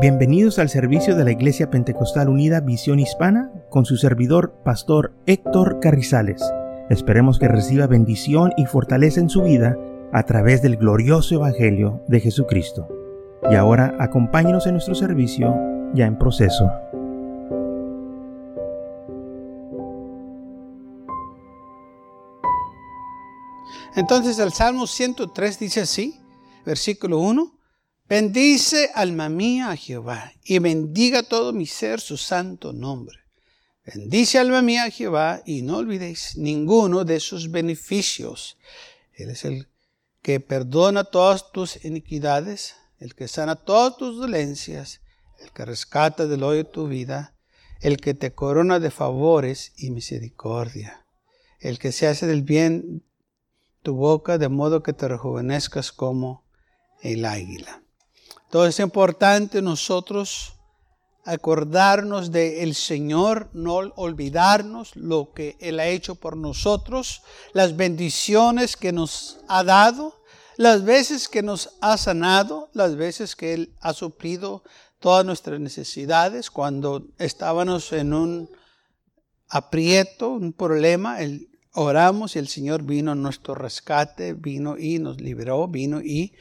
Bienvenidos al servicio de la Iglesia Pentecostal Unida Visión Hispana con su servidor, Pastor Héctor Carrizales. Esperemos que reciba bendición y fortaleza en su vida a través del glorioso Evangelio de Jesucristo. Y ahora acompáñenos en nuestro servicio ya en proceso. Entonces el Salmo 103 dice así, versículo 1. Bendice alma mía a Jehová y bendiga todo mi ser su santo nombre. Bendice alma mía a Jehová y no olvidéis ninguno de sus beneficios. Él es el que perdona todas tus iniquidades, el que sana todas tus dolencias, el que rescata del hoyo tu vida, el que te corona de favores y misericordia, el que se hace del bien tu boca de modo que te rejuvenezcas como el águila. Entonces es importante nosotros acordarnos del Señor, no olvidarnos lo que Él ha hecho por nosotros, las bendiciones que nos ha dado, las veces que nos ha sanado, las veces que Él ha suplido todas nuestras necesidades, cuando estábamos en un aprieto, un problema, oramos y el Señor vino a nuestro rescate, vino y nos liberó, vino y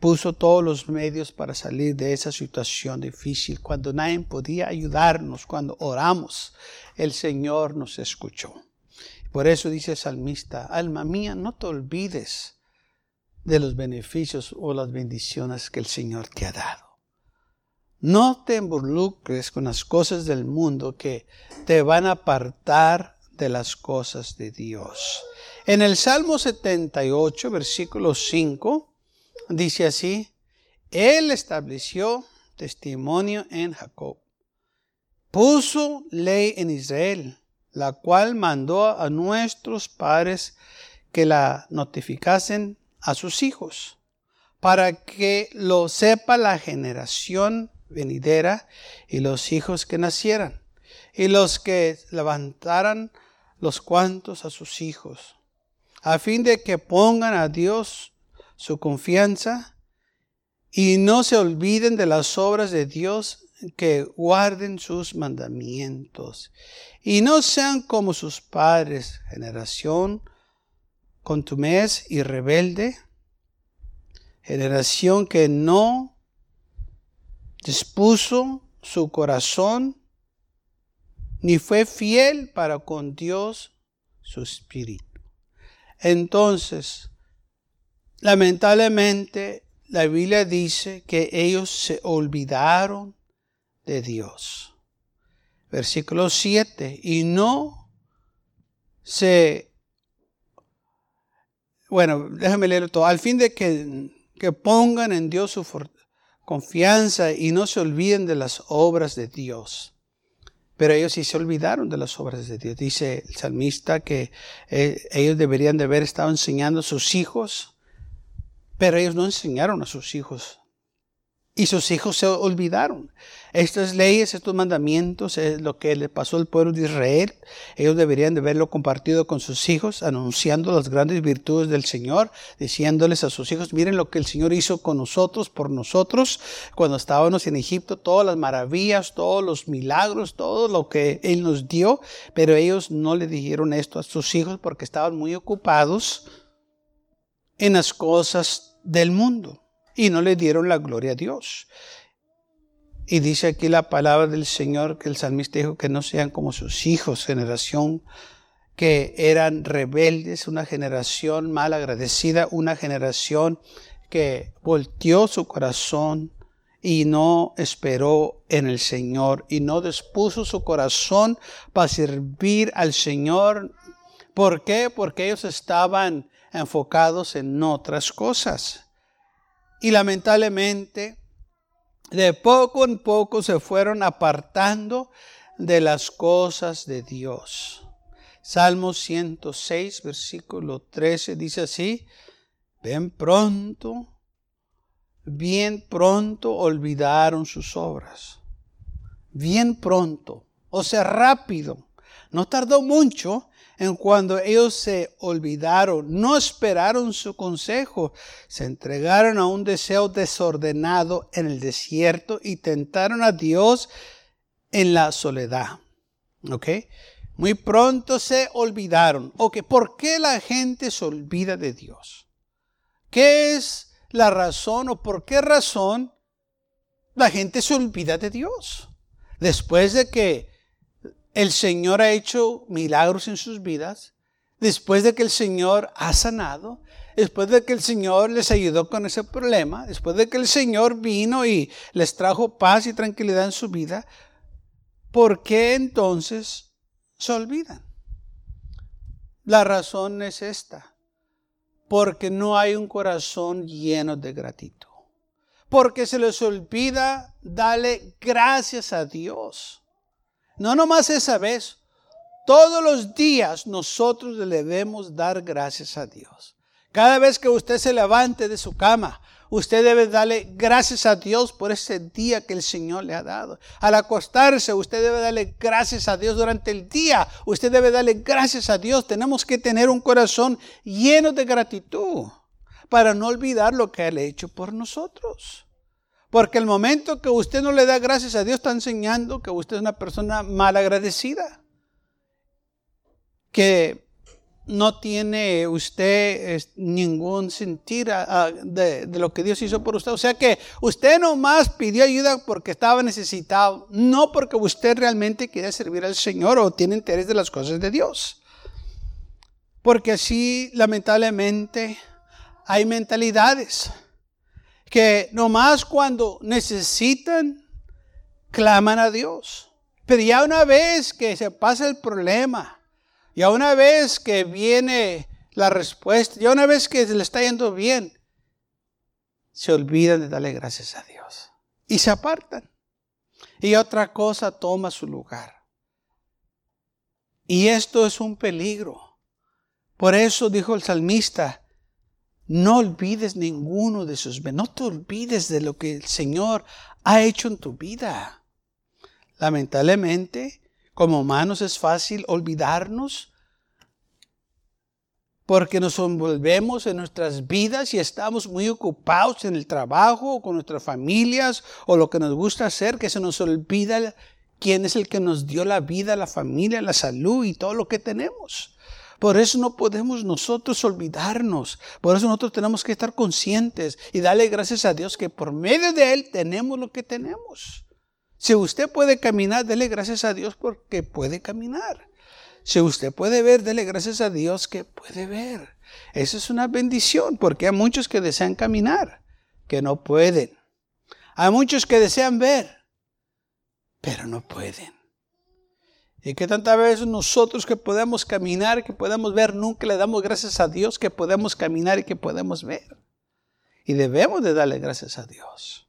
puso todos los medios para salir de esa situación difícil. Cuando nadie podía ayudarnos, cuando oramos, el Señor nos escuchó. Por eso dice el salmista, alma mía, no te olvides de los beneficios o las bendiciones que el Señor te ha dado. No te involucres con las cosas del mundo que te van a apartar de las cosas de Dios. En el Salmo 78, versículo 5, dice así, Él estableció testimonio en Jacob, puso ley en Israel, la cual mandó a nuestros padres que la notificasen a sus hijos, para que lo sepa la generación venidera y los hijos que nacieran, y los que levantaran los cuantos a sus hijos, a fin de que pongan a Dios su confianza y no se olviden de las obras de Dios que guarden sus mandamientos y no sean como sus padres, generación contumez y rebelde, generación que no dispuso su corazón ni fue fiel para con Dios su espíritu. Entonces, Lamentablemente, la Biblia dice que ellos se olvidaron de Dios. Versículo 7. Y no se... Bueno, déjame leerlo todo. Al fin de que, que pongan en Dios su confianza y no se olviden de las obras de Dios. Pero ellos sí se olvidaron de las obras de Dios. Dice el salmista que eh, ellos deberían de haber estado enseñando a sus hijos pero ellos no enseñaron a sus hijos. Y sus hijos se olvidaron. Estas leyes, estos mandamientos, es lo que le pasó al pueblo de Israel. Ellos deberían de haberlo compartido con sus hijos, anunciando las grandes virtudes del Señor, diciéndoles a sus hijos, miren lo que el Señor hizo con nosotros, por nosotros, cuando estábamos en Egipto, todas las maravillas, todos los milagros, todo lo que Él nos dio. Pero ellos no le dijeron esto a sus hijos porque estaban muy ocupados en las cosas del mundo y no le dieron la gloria a Dios. Y dice aquí la palabra del Señor que el salmista dijo que no sean como sus hijos, generación que eran rebeldes, una generación mal agradecida, una generación que volteó su corazón y no esperó en el Señor y no dispuso su corazón para servir al Señor. ¿Por qué? Porque ellos estaban enfocados en otras cosas. Y lamentablemente, de poco en poco se fueron apartando de las cosas de Dios. Salmo 106, versículo 13 dice así, ven pronto, bien pronto olvidaron sus obras. Bien pronto, o sea, rápido. No tardó mucho en cuando ellos se olvidaron, no esperaron su consejo, se entregaron a un deseo desordenado en el desierto y tentaron a Dios en la soledad. ¿Ok? Muy pronto se olvidaron. Ok, ¿por qué la gente se olvida de Dios? ¿Qué es la razón o por qué razón la gente se olvida de Dios? Después de que el Señor ha hecho milagros en sus vidas, después de que el Señor ha sanado, después de que el Señor les ayudó con ese problema, después de que el Señor vino y les trajo paz y tranquilidad en su vida, ¿por qué entonces se olvidan? La razón es esta, porque no hay un corazón lleno de gratitud, porque se les olvida darle gracias a Dios. No nomás esa vez. Todos los días nosotros le debemos dar gracias a Dios. Cada vez que usted se levante de su cama, usted debe darle gracias a Dios por ese día que el Señor le ha dado. Al acostarse, usted debe darle gracias a Dios durante el día. Usted debe darle gracias a Dios. Tenemos que tener un corazón lleno de gratitud para no olvidar lo que Él ha hecho por nosotros. Porque el momento que usted no le da gracias a Dios está enseñando que usted es una persona mal agradecida. Que no tiene usted ningún sentir de, lo que Dios hizo por usted. O sea que usted nomás pidió ayuda porque estaba necesitado, no porque usted realmente quiere servir al Señor o tiene interés de las cosas de Dios. Porque así, lamentablemente, hay mentalidades que nomás cuando necesitan, claman a Dios. Pero ya una vez que se pasa el problema, ya una vez que viene la respuesta, ya una vez que le está yendo bien, se olvidan de darle gracias a Dios y se apartan. Y otra cosa toma su lugar. Y esto es un peligro. Por eso dijo el salmista, no olvides ninguno de sus No te olvides de lo que el Señor ha hecho en tu vida. Lamentablemente, como humanos es fácil olvidarnos porque nos envolvemos en nuestras vidas y estamos muy ocupados en el trabajo, con nuestras familias o lo que nos gusta hacer, que se nos olvida quién es el que nos dio la vida, la familia, la salud y todo lo que tenemos. Por eso no podemos nosotros olvidarnos. Por eso nosotros tenemos que estar conscientes y darle gracias a Dios que por medio de Él tenemos lo que tenemos. Si usted puede caminar, dele gracias a Dios porque puede caminar. Si usted puede ver, dele gracias a Dios que puede ver. Eso es una bendición porque hay muchos que desean caminar, que no pueden. Hay muchos que desean ver, pero no pueden. Y que tantas veces nosotros que podemos caminar, que podemos ver, nunca le damos gracias a Dios que podemos caminar y que podemos ver. Y debemos de darle gracias a Dios.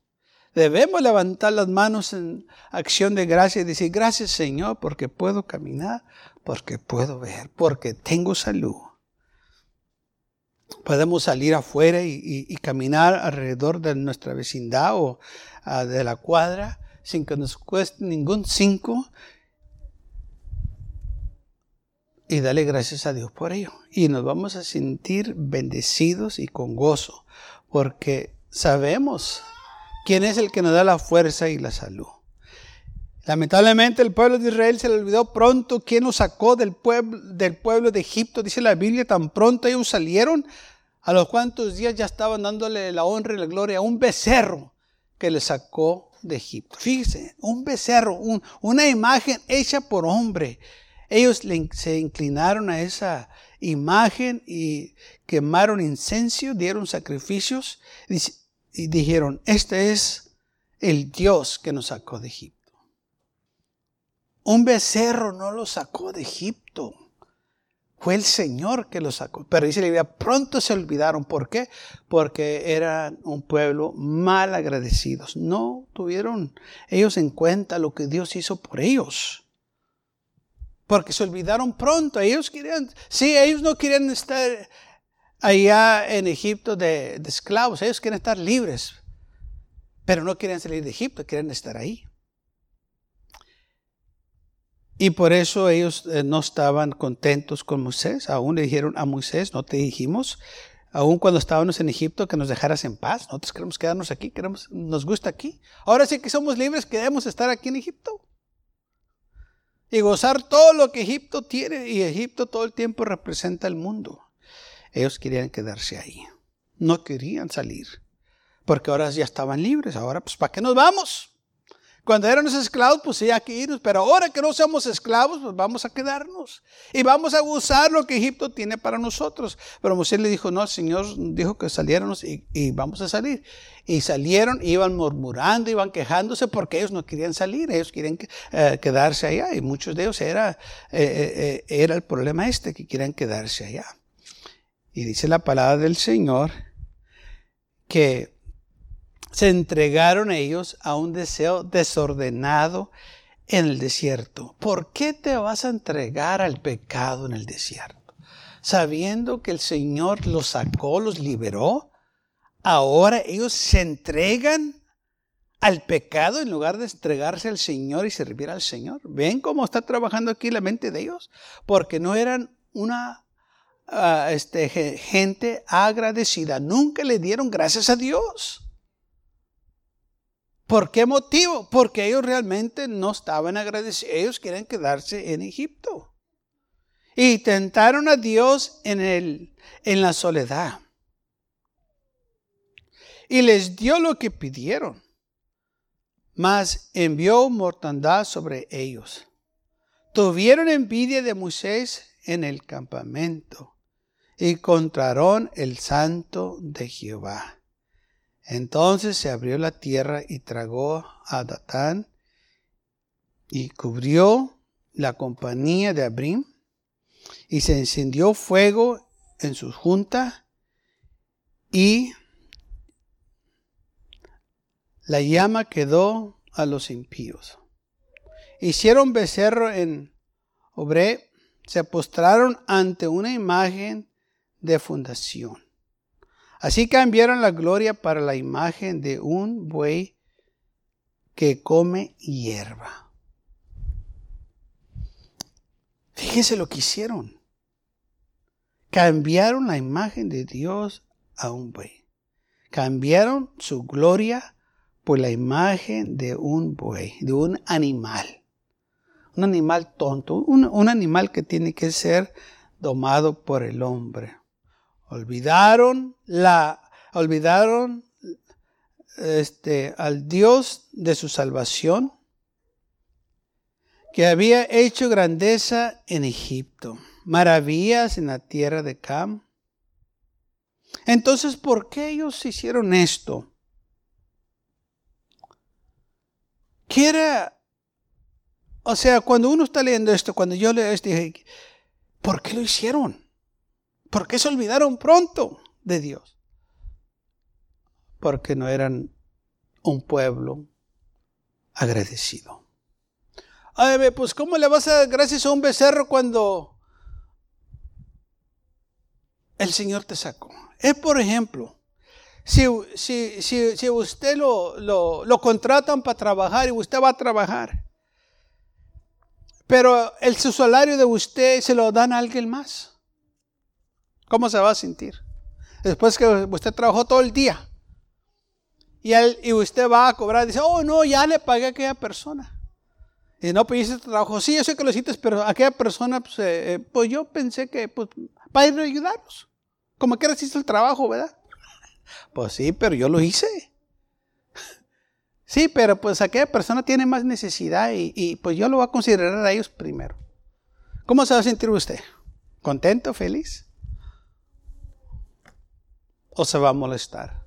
Debemos levantar las manos en acción de gracia y decir, gracias Señor, porque puedo caminar, porque puedo ver, porque tengo salud. Podemos salir afuera y, caminar alrededor de nuestra vecindad o ah, de la cuadra sin que nos cueste ningún cinco y dale gracias a Dios por ello. Y nos vamos a sentir bendecidos y con gozo, porque sabemos quién es el que nos da la fuerza y la salud. Lamentablemente el pueblo de Israel se le olvidó pronto quién nos sacó del pueblo, del pueblo de Egipto. Dice la Biblia, tan pronto ellos salieron, a los cuantos días ya estaban dándole la honra y la gloria a un becerro que le sacó de Egipto. Fíjese, un becerro, una imagen hecha por hombre ellos se inclinaron a esa imagen y quemaron incenso, dieron sacrificios y dijeron, este es el Dios que nos sacó de Egipto. Un becerro no lo sacó de Egipto. Fue el Señor que lo sacó. Pero dice la Biblia, pronto se olvidaron. ¿Por qué? Porque eran un pueblo mal agradecidos. No tuvieron ellos en cuenta lo que Dios hizo por ellos porque se olvidaron pronto. Ellos querían, sí, ellos no querían estar allá en Egipto de, esclavos, ellos quieren estar libres, pero no quieren salir de Egipto, quieren estar ahí. Y por eso ellos eh, no estaban contentos con Moisés. Aún le dijeron a Moisés, no te dijimos, aún cuando estábamos en Egipto, que nos dejaras en paz. Nosotros queremos quedarnos aquí, queremos, nos gusta aquí. Ahora sí que somos libres, queremos estar aquí en Egipto. Y gozar todo lo que Egipto tiene. Y Egipto todo el tiempo representa el mundo. Ellos querían quedarse ahí. No querían salir. Porque ahora ya estaban libres. Ahora, pues, ¿para qué nos vamos? Cuando éramos esclavos, pues sí, que irnos, pero ahora que no somos esclavos, pues vamos a quedarnos. Y vamos a usar lo que Egipto tiene para nosotros. Pero Moisés le dijo, no, el Señor dijo que saliéramos y, vamos a salir. Y salieron, iban murmurando, iban quejándose porque ellos no querían salir, ellos querían eh, quedarse allá. Y muchos de ellos era, eh, eh, era el problema este, que querían quedarse allá. Y dice la palabra del Señor que se entregaron ellos a un deseo desordenado en el desierto. ¿Por qué te vas a entregar al pecado en el desierto? Sabiendo que el Señor los sacó, los liberó, ahora ellos se entregan al pecado en lugar de entregarse al Señor y servir al Señor. ¿Ven cómo está trabajando aquí la mente de ellos? Porque no eran una ah, este, gente agradecida, nunca le dieron gracias a Dios. ¿Por qué motivo? Porque ellos realmente no estaban agradecidos. Ellos quieren quedarse en Egipto. Y tentaron a Dios en, el, en la soledad. Y les dio lo que pidieron. Mas envió mortandad sobre ellos. Tuvieron envidia de Moisés en el campamento y contraron el santo de Jehová. Entonces se abrió la tierra y tragó a Datán y cubrió la compañía de Abrim y se encendió fuego en su junta y la llama quedó a los impíos. Hicieron becerro en Obre, se postraron ante una imagen de fundación. Así cambiaron la gloria para la imagen de un buey que come hierba. Fíjense lo que hicieron. Cambiaron la imagen de Dios a un buey. Cambiaron su gloria por la imagen de un buey, de un animal. Un animal tonto, un, un animal que tiene que ser domado por el hombre. Olvidaron la olvidaron este al Dios de su salvación que había hecho grandeza en Egipto, maravillas en la tierra de Cam. Entonces, ¿por qué ellos hicieron esto? ¿Qué O sea, cuando uno está leyendo esto, cuando yo leo esto, dije, ¿por qué lo hicieron? ¿Por qué se olvidaron pronto de Dios? Porque no eran un pueblo agradecido. Ay, pues ¿cómo le vas a dar gracias a un becerro cuando el Señor te sacó? Es por ejemplo, si, si, si, usted lo, lo, lo contratan para trabajar y usted va a trabajar, pero el su salario de usted se lo dan a alguien más. ¿Cómo se va a sentir? Después que usted trabajó todo el día. Y, y usted va a cobrar dice, oh no, ya le pagué a aquella persona. Y no, este trabajo. Sí, yo sé que lo hiciste, pero aquella persona, pues, eh, eh, pues yo pensé que, pues, para ir a ayudarnos. Como que hiciste el trabajo, ¿verdad? Pues sí, pero yo lo hice. Sí, pero pues aquella persona tiene más necesidad y, y pues yo lo voy a considerar a ellos primero. ¿Cómo se va a sentir usted? ¿Contento? ¿Feliz? O se va a molestar.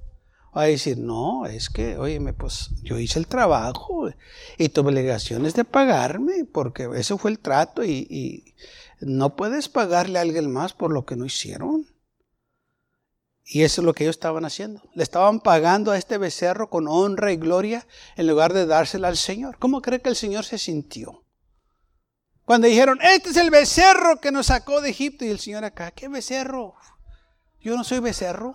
Va a decir, no, es que, oye, pues yo hice el trabajo y tu obligación es de pagarme, porque ese fue el trato y, y no puedes pagarle a alguien más por lo que no hicieron. Y eso es lo que ellos estaban haciendo. Le estaban pagando a este becerro con honra y gloria en lugar de dársela al Señor. ¿Cómo cree que el Señor se sintió? Cuando dijeron, este es el becerro que nos sacó de Egipto. Y el Señor acá, ¿qué becerro? Yo no soy becerro.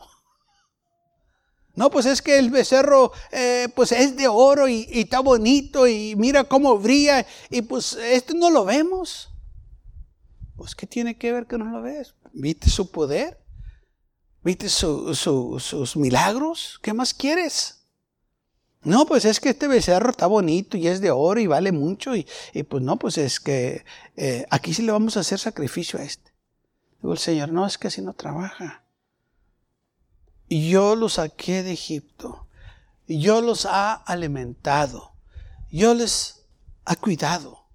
No, pues es que el becerro eh, pues es de oro y, y, está bonito y mira cómo brilla y pues esto no lo vemos. Pues ¿qué tiene que ver que no lo ves? ¿Viste su poder? ¿Viste sus milagros? ¿Qué más quieres? No, pues es que este becerro está bonito y es de oro y vale mucho y, pues no, pues es que eh, aquí sí le vamos a hacer sacrificio a este. Digo el Señor, no, es que así no trabaja. Yo los saqué de Egipto. Yo los ha alimentado. Yo les ha cuidado.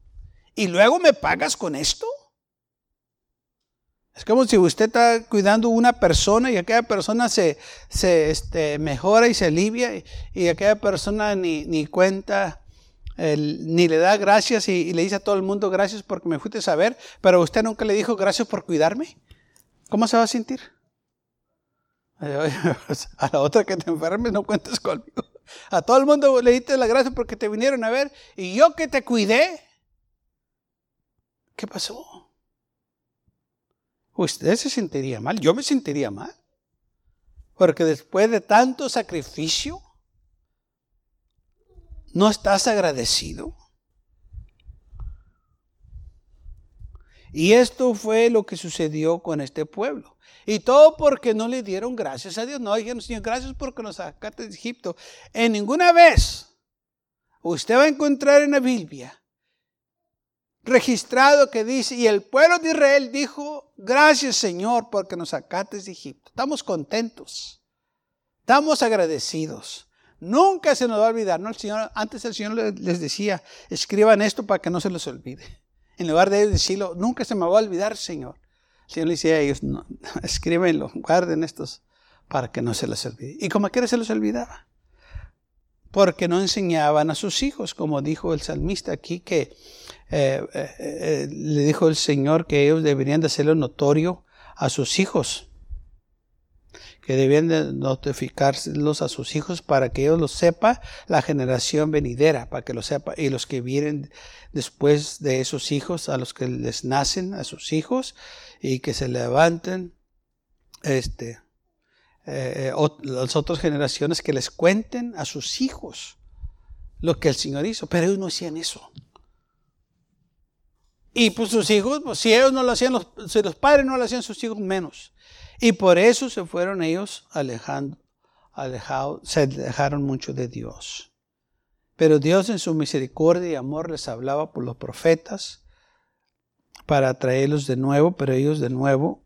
¿Y luego me pagas con esto? Es como si usted está cuidando una persona y aquella persona se, se este, mejora y se alivia y, aquella persona ni, ni cuenta, ni le da gracias y, le dice a todo el mundo gracias porque me fuiste a ver, pero usted nunca le dijo gracias por cuidarme. ¿Cómo se va a sentir? A la otra que te enfermes no cuentes conmigo. A todo el mundo le diste la gracia porque te vinieron a ver y yo que te cuidé. ¿Qué pasó? Usted se sentiría mal, yo me sentiría mal. Porque después de tanto sacrificio, ¿no estás agradecido? Y esto fue lo que sucedió con este pueblo. Y todo porque no le dieron gracias a Dios. No dijeron, Señor, gracias porque nos sacaste de Egipto. En ninguna vez usted va a encontrar en la Biblia registrado que dice, y el pueblo de Israel dijo, gracias Señor porque nos sacaste de Egipto. Estamos contentos, estamos agradecidos. Nunca se nos va a olvidar, ¿no? El Señor, antes el Señor les decía, escriban esto para que no se les olvide. En lugar de decirlo, nunca se me va a olvidar, Señor. El Señor le decía a ellos, escríbenlo, guarden estos para que no se les olvide. Y como quiera se les olvidaba. Porque no enseñaban a sus hijos, como dijo el salmista aquí, que eh, eh, eh, le dijo el Señor que ellos deberían de hacerlo notorio a sus hijos, que debían de notificárselos a sus hijos para que ellos lo sepa la generación venidera, para que lo sepa, y los que vienen después de esos hijos, a los que les nacen, a sus hijos, y que se levanten, este, las otras generaciones que les cuenten a sus hijos lo que el Señor hizo, pero ellos no hacían eso. Y pues sus hijos, pues si ellos no lo hacían, los, si los padres no lo hacían, sus hijos menos. Y por eso se fueron ellos alejando, alejados, se alejaron mucho de Dios. Pero Dios en su misericordia y amor les hablaba por los profetas para traerlos de nuevo, pero ellos de nuevo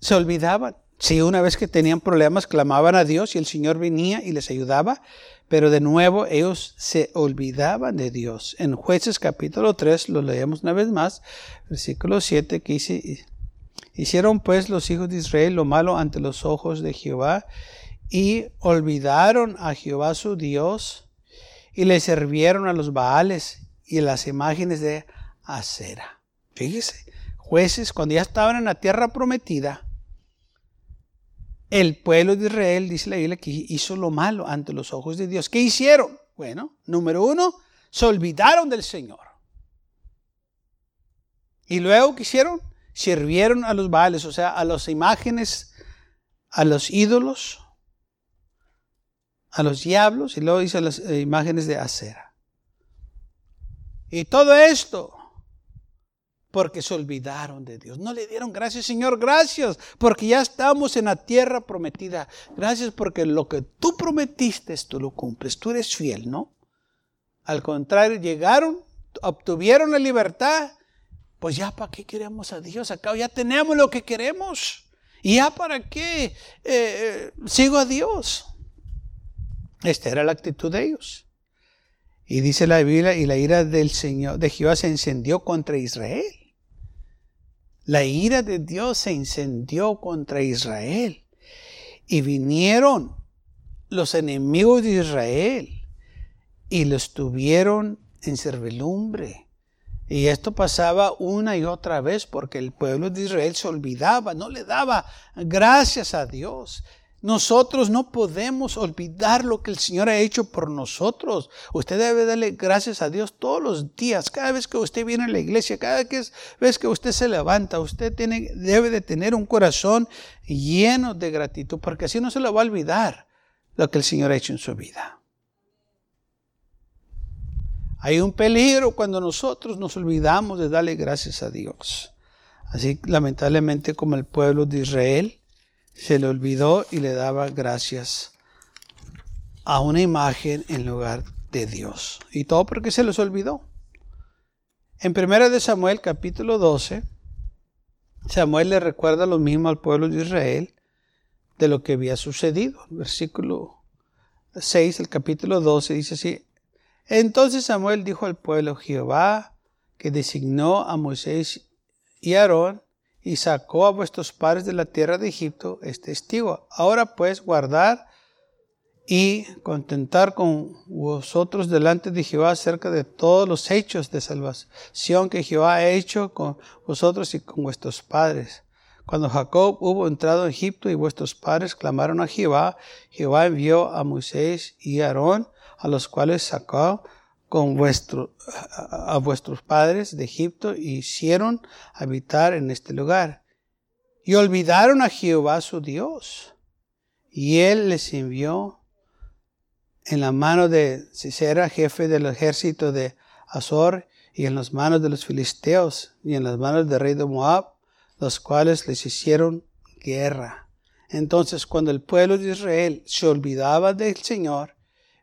se olvidaban. Si una vez que tenían problemas clamaban a Dios y el Señor venía y les ayudaba, pero de nuevo ellos se olvidaban de Dios. En jueces capítulo 3 lo leemos una vez más, versículo 7, que dice, hicieron pues los hijos de Israel lo malo ante los ojos de Jehová y olvidaron a Jehová su Dios y le sirvieron a los Baales y las imágenes de acera. Fíjese, jueces cuando ya estaban en la tierra prometida, el pueblo de Israel, dice la Biblia, que hizo lo malo ante los ojos de Dios. ¿Qué hicieron? Bueno, número uno, se olvidaron del Señor. Y luego, ¿qué hicieron? Sirvieron a los baales, o sea, a las imágenes, a los ídolos, a los diablos, y luego hizo las eh, imágenes de acera. Y todo esto porque se olvidaron de Dios. No le dieron gracias, Señor, gracias, porque ya estamos en la tierra prometida. Gracias porque lo que tú prometiste, tú lo cumples. Tú eres fiel, ¿no? Al contrario, llegaron, obtuvieron la libertad. Pues ya para qué queremos a Dios acá, ya tenemos lo que queremos. ¿Y ya para qué eh, eh, sigo a Dios? Esta era la actitud de ellos. Y dice la Biblia, y la ira del Señor, de Jehová se encendió contra Israel. La ira de Dios se incendió contra Israel. Y vinieron los enemigos de Israel y los tuvieron en servilumbre. Y esto pasaba una y otra vez porque el pueblo de Israel se olvidaba, no le daba gracias a Dios. Nosotros no podemos olvidar lo que el Señor ha hecho por nosotros. Usted debe darle gracias a Dios todos los días, cada vez que usted viene a la iglesia, cada vez que usted se levanta, usted tiene, debe de tener un corazón lleno de gratitud, porque así no se lo va a olvidar. lo que el Señor ha hecho en su vida. Hay un peligro cuando nosotros nos olvidamos de darle gracias a Dios. Así lamentablemente como el pueblo de Israel se le olvidó y le daba gracias a una imagen en lugar de Dios. Y todo porque se les olvidó. En 1 de Samuel capítulo 12, Samuel le recuerda lo mismo al pueblo de Israel de lo que había sucedido. Versículo 6, el capítulo 12 dice así. Entonces Samuel dijo al pueblo, Jehová, que designó a Moisés y Aarón y sacó a vuestros padres de la tierra de Egipto, es testigo. Ahora pues guardar y contentar con vosotros delante de Jehová acerca de todos los hechos de salvación que Jehová ha hecho con vosotros y con vuestros padres. Cuando Jacob hubo entrado en Egipto y vuestros padres clamaron a Jehová, Jehová envió a Moisés y a Aarón, a los cuales sacó con vuestro, a vuestros padres de Egipto y hicieron habitar en este lugar. Y olvidaron a Jehová su Dios. Y él les envió en la mano de Sisera, jefe del ejército de Azor, y en las manos de los filisteos, y en las manos del rey de Moab, los cuales les hicieron guerra. Entonces, cuando el pueblo de Israel se olvidaba del Señor,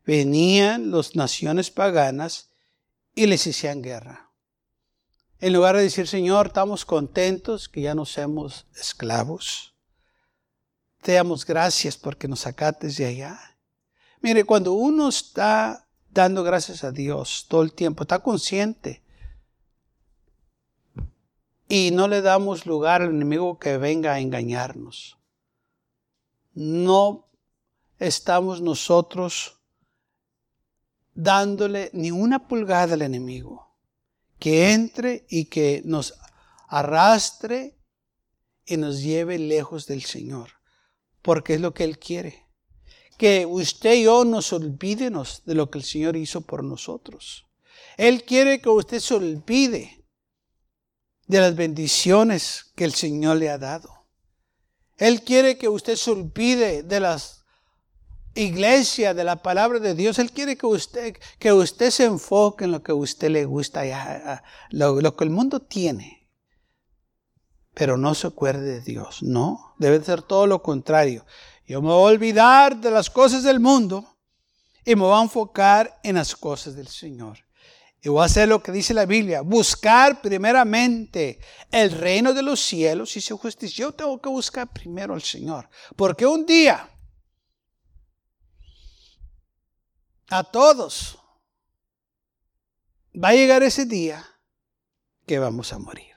venían las naciones paganas y les hacían guerra. En lugar de decir, Señor, estamos contentos que ya no seamos esclavos. Te damos gracias porque nos sacaste de allá Mire, cuando uno está dando gracias a Dios todo el tiempo, está consciente y no le damos lugar al enemigo que venga a engañarnos. No estamos nosotros dándole ni una pulgada al enemigo que entre y que nos arrastre y nos lleve lejos del Señor, porque es lo que Él quiere que usted y yo nos olvidemos de lo que el Señor hizo por nosotros. Él quiere que usted se olvide de las bendiciones que el Señor le ha dado. Él quiere que usted se olvide de las iglesias, de la palabra de Dios. Él quiere que usted, que usted se enfoque en lo que a usted le gusta, lo, lo que el mundo tiene. Pero no se acuerde de Dios. No, debe ser todo lo contrario. Yo me voy a olvidar de las cosas del mundo y me voy a enfocar en las cosas del Señor. Y voy a hacer lo que dice la Biblia, buscar primeramente el reino de los cielos y su justicia. Yo tengo que buscar primero al Señor, porque un día a todos va a llegar ese día que vamos a morir.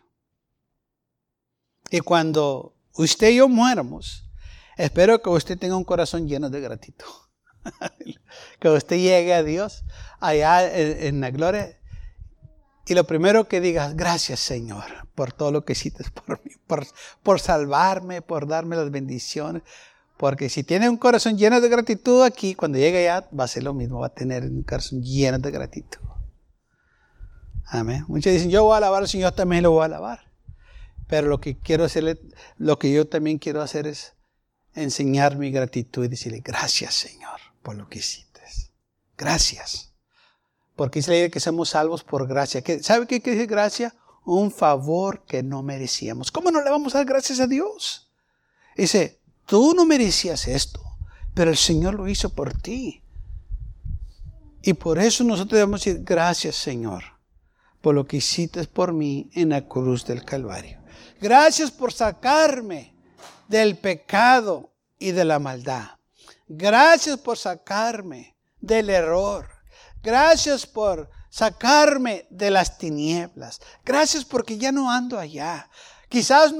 Y cuando usted y yo muéramos, Espero que usted tenga un corazón lleno de gratitud. que usted llegue a Dios allá en, la gloria y lo primero que digas, gracias Señor por todo lo que hiciste por mí, por, por salvarme, por darme las bendiciones. Porque si tiene un corazón lleno de gratitud aquí, cuando llegue allá va a ser lo mismo, va a tener un corazón lleno de gratitud. Amén. Muchos dicen, yo voy a alabar al Señor, también lo voy a alabar. Pero lo que quiero hacerle, lo que yo también quiero hacer es enseñar mi gratitud y decirle, gracias Señor por lo que hiciste. Gracias. Porque es la idea que somos salvos por gracia. ¿Sabe qué quiere decir gracia? Un favor que no merecíamos. ¿Cómo no le vamos a dar gracias a Dios? Dice, tú no merecías esto, pero el Señor lo hizo por ti. Y por eso nosotros debemos decir, gracias Señor, por lo que hiciste por mí en la cruz del Calvario. Gracias por sacarme del pecado y de la maldad. Gracias por sacarme del error. Gracias por sacarme de las tinieblas. Gracias porque ya no ando allá. Quizás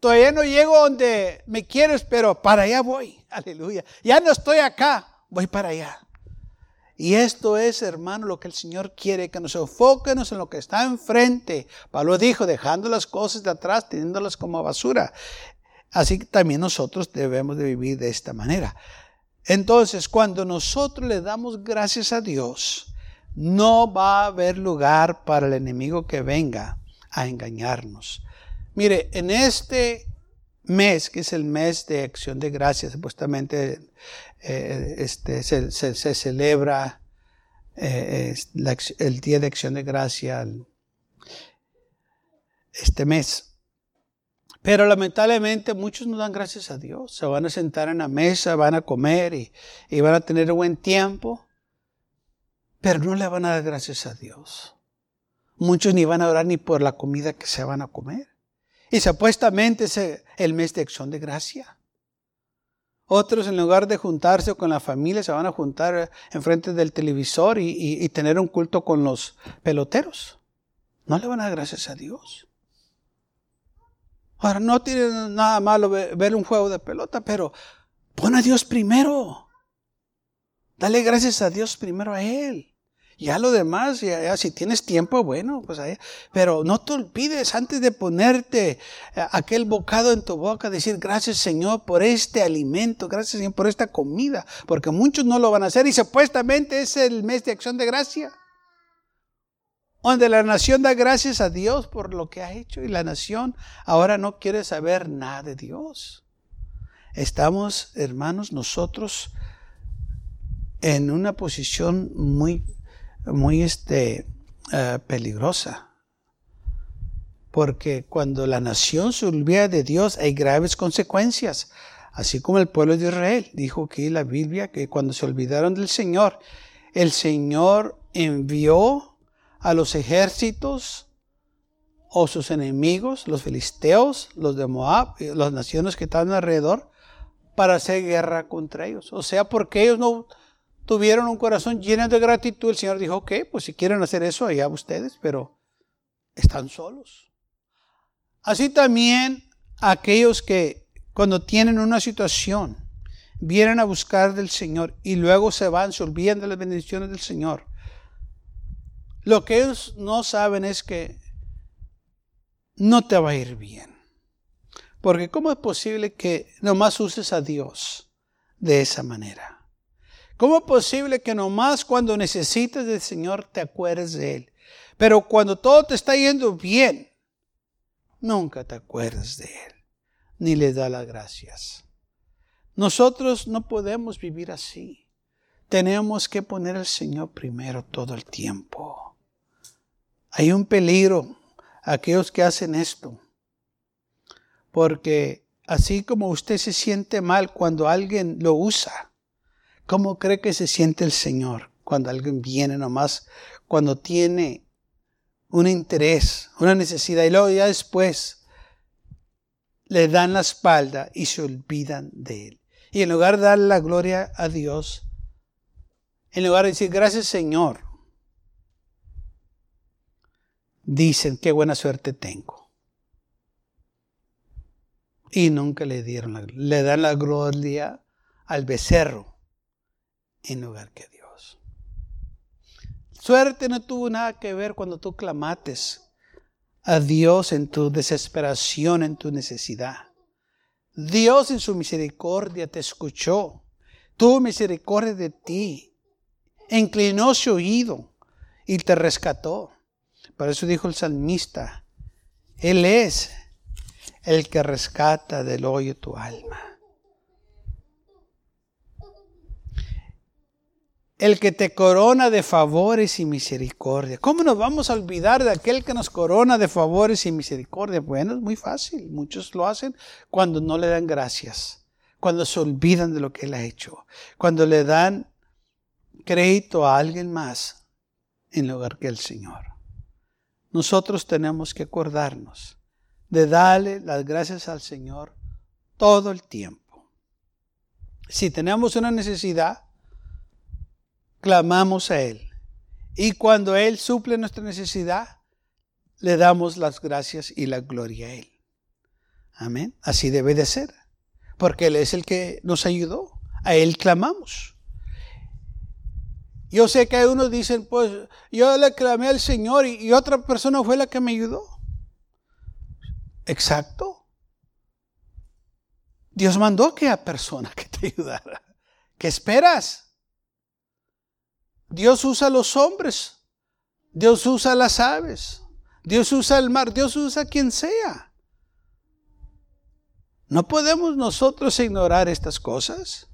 todavía no llego donde me quieres, pero para allá voy. Aleluya. Ya no estoy acá, voy para allá. Y esto es, hermano, lo que el Señor quiere, que nos enfoquemos en lo que está enfrente. Pablo dijo, dejando las cosas de atrás, teniéndolas como basura. Así que también nosotros debemos de vivir de esta manera. Entonces, cuando nosotros le damos gracias a Dios, no va a haber lugar para el enemigo que venga a engañarnos. Mire, en este mes, que es el mes de acción de gracias, supuestamente eh, este, se, celebra eh, el Día de Acción de Gracia este mes. Pero lamentablemente muchos no dan gracias a Dios. Se van a sentar en la mesa, van a comer y, y van a tener buen tiempo, pero no le van a dar gracias a Dios. Muchos ni van a orar ni por la comida que se van a comer. Y supuestamente es el mes de acción de gracia. Otros en lugar de juntarse con la familia se van a juntar enfrente del televisor y, tener un culto con los peloteros. No le van a dar gracias a Dios. Ahora, no tiene nada malo ver un juego de pelota, pero pon a Dios primero. Dale gracias a Dios primero a Él. Ya lo demás, ya, si tienes tiempo, bueno, pues ahí. Pero no te olvides antes de ponerte eh, aquel bocado en tu boca, decir gracias Señor por este alimento, gracias Señor por esta comida, porque muchos no lo van a hacer y supuestamente es el mes de acción de gracia. Donde la nación da gracias a Dios por lo que ha hecho y la nación ahora no quiere saber nada de Dios. Estamos, hermanos, nosotros en una posición muy muy este, eh, peligrosa. Porque cuando la nación se olvida de Dios hay graves consecuencias. Así como el pueblo de Israel dijo aquí la Biblia que cuando se olvidaron del Señor, el Señor envió a los ejércitos o sus enemigos, los filisteos, los de Moab, las naciones que estaban alrededor, para hacer guerra contra ellos. O sea, porque ellos no tuvieron un corazón lleno de gratitud, el Señor dijo, ok, pues si quieren hacer eso, allá ustedes, pero están solos. Así también aquellos que cuando tienen una situación, vienen a buscar del Señor y luego se van, se olvidan de las bendiciones del Señor. Lo que ellos no saben es que no te va a ir bien. Porque ¿cómo es posible que nomás uses a Dios de esa manera? ¿Cómo es posible que nomás cuando necesites del Señor te acuerdes de Él? Pero cuando todo te está yendo bien, nunca te acuerdas de Él, ni le da las gracias. Nosotros no podemos vivir así. Tenemos que poner al Señor primero todo el tiempo. Hay un peligro a aquellos que hacen esto. Porque así como usted se siente mal cuando alguien lo usa, ¿Cómo cree que se siente el Señor cuando alguien viene nomás, cuando tiene un interés, una necesidad y luego ya después le dan la espalda y se olvidan de Él? Y en lugar de dar la gloria a Dios, en lugar de decir gracias Señor, dicen qué buena suerte tengo. Y nunca le dieron la, le dan la gloria al becerro en lugar que Dios. Suerte no tuvo nada que ver cuando tú clamates a Dios en tu desesperación, en tu necesidad. Dios en su misericordia te escuchó, tuvo misericordia de ti, inclinó su oído y te rescató. Por eso dijo el salmista, Él es el que rescata del hoyo tu alma. El que te corona de favores y misericordia. ¿Cómo nos vamos a olvidar de aquel que nos corona de favores y misericordia? Bueno, es muy fácil. Muchos lo hacen cuando no le dan gracias, cuando se olvidan de lo que Él ha hecho, cuando le dan crédito a alguien más en lugar que el Señor. Nosotros tenemos que acordarnos de darle las gracias al Señor todo el tiempo. Si tenemos una necesidad, clamamos a Él. Y cuando Él suple nuestra necesidad, le damos las gracias y la gloria a Él. Amén. Así debe de ser. Porque Él es el que nos ayudó. A Él clamamos. Yo sé que hay unos dicen, pues yo le clamé al Señor y, y otra persona fue la que me ayudó. Exacto. Dios mandó a aquella persona que te ayudara. ¿Qué esperas? Dios usa a los hombres, Dios usa a las aves, Dios usa el mar, Dios usa a quien sea. No podemos nosotros ignorar estas cosas.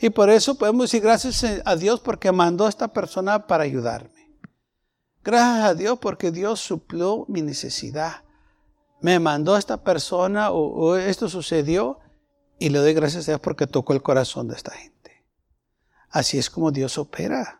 Y por eso podemos decir gracias a Dios porque mandó a esta persona para ayudarme. Gracias a Dios porque Dios suplió mi necesidad. Me mandó a esta persona o, esto sucedió y le doy gracias a Dios porque tocó el corazón de esta gente. Así es como Dios opera.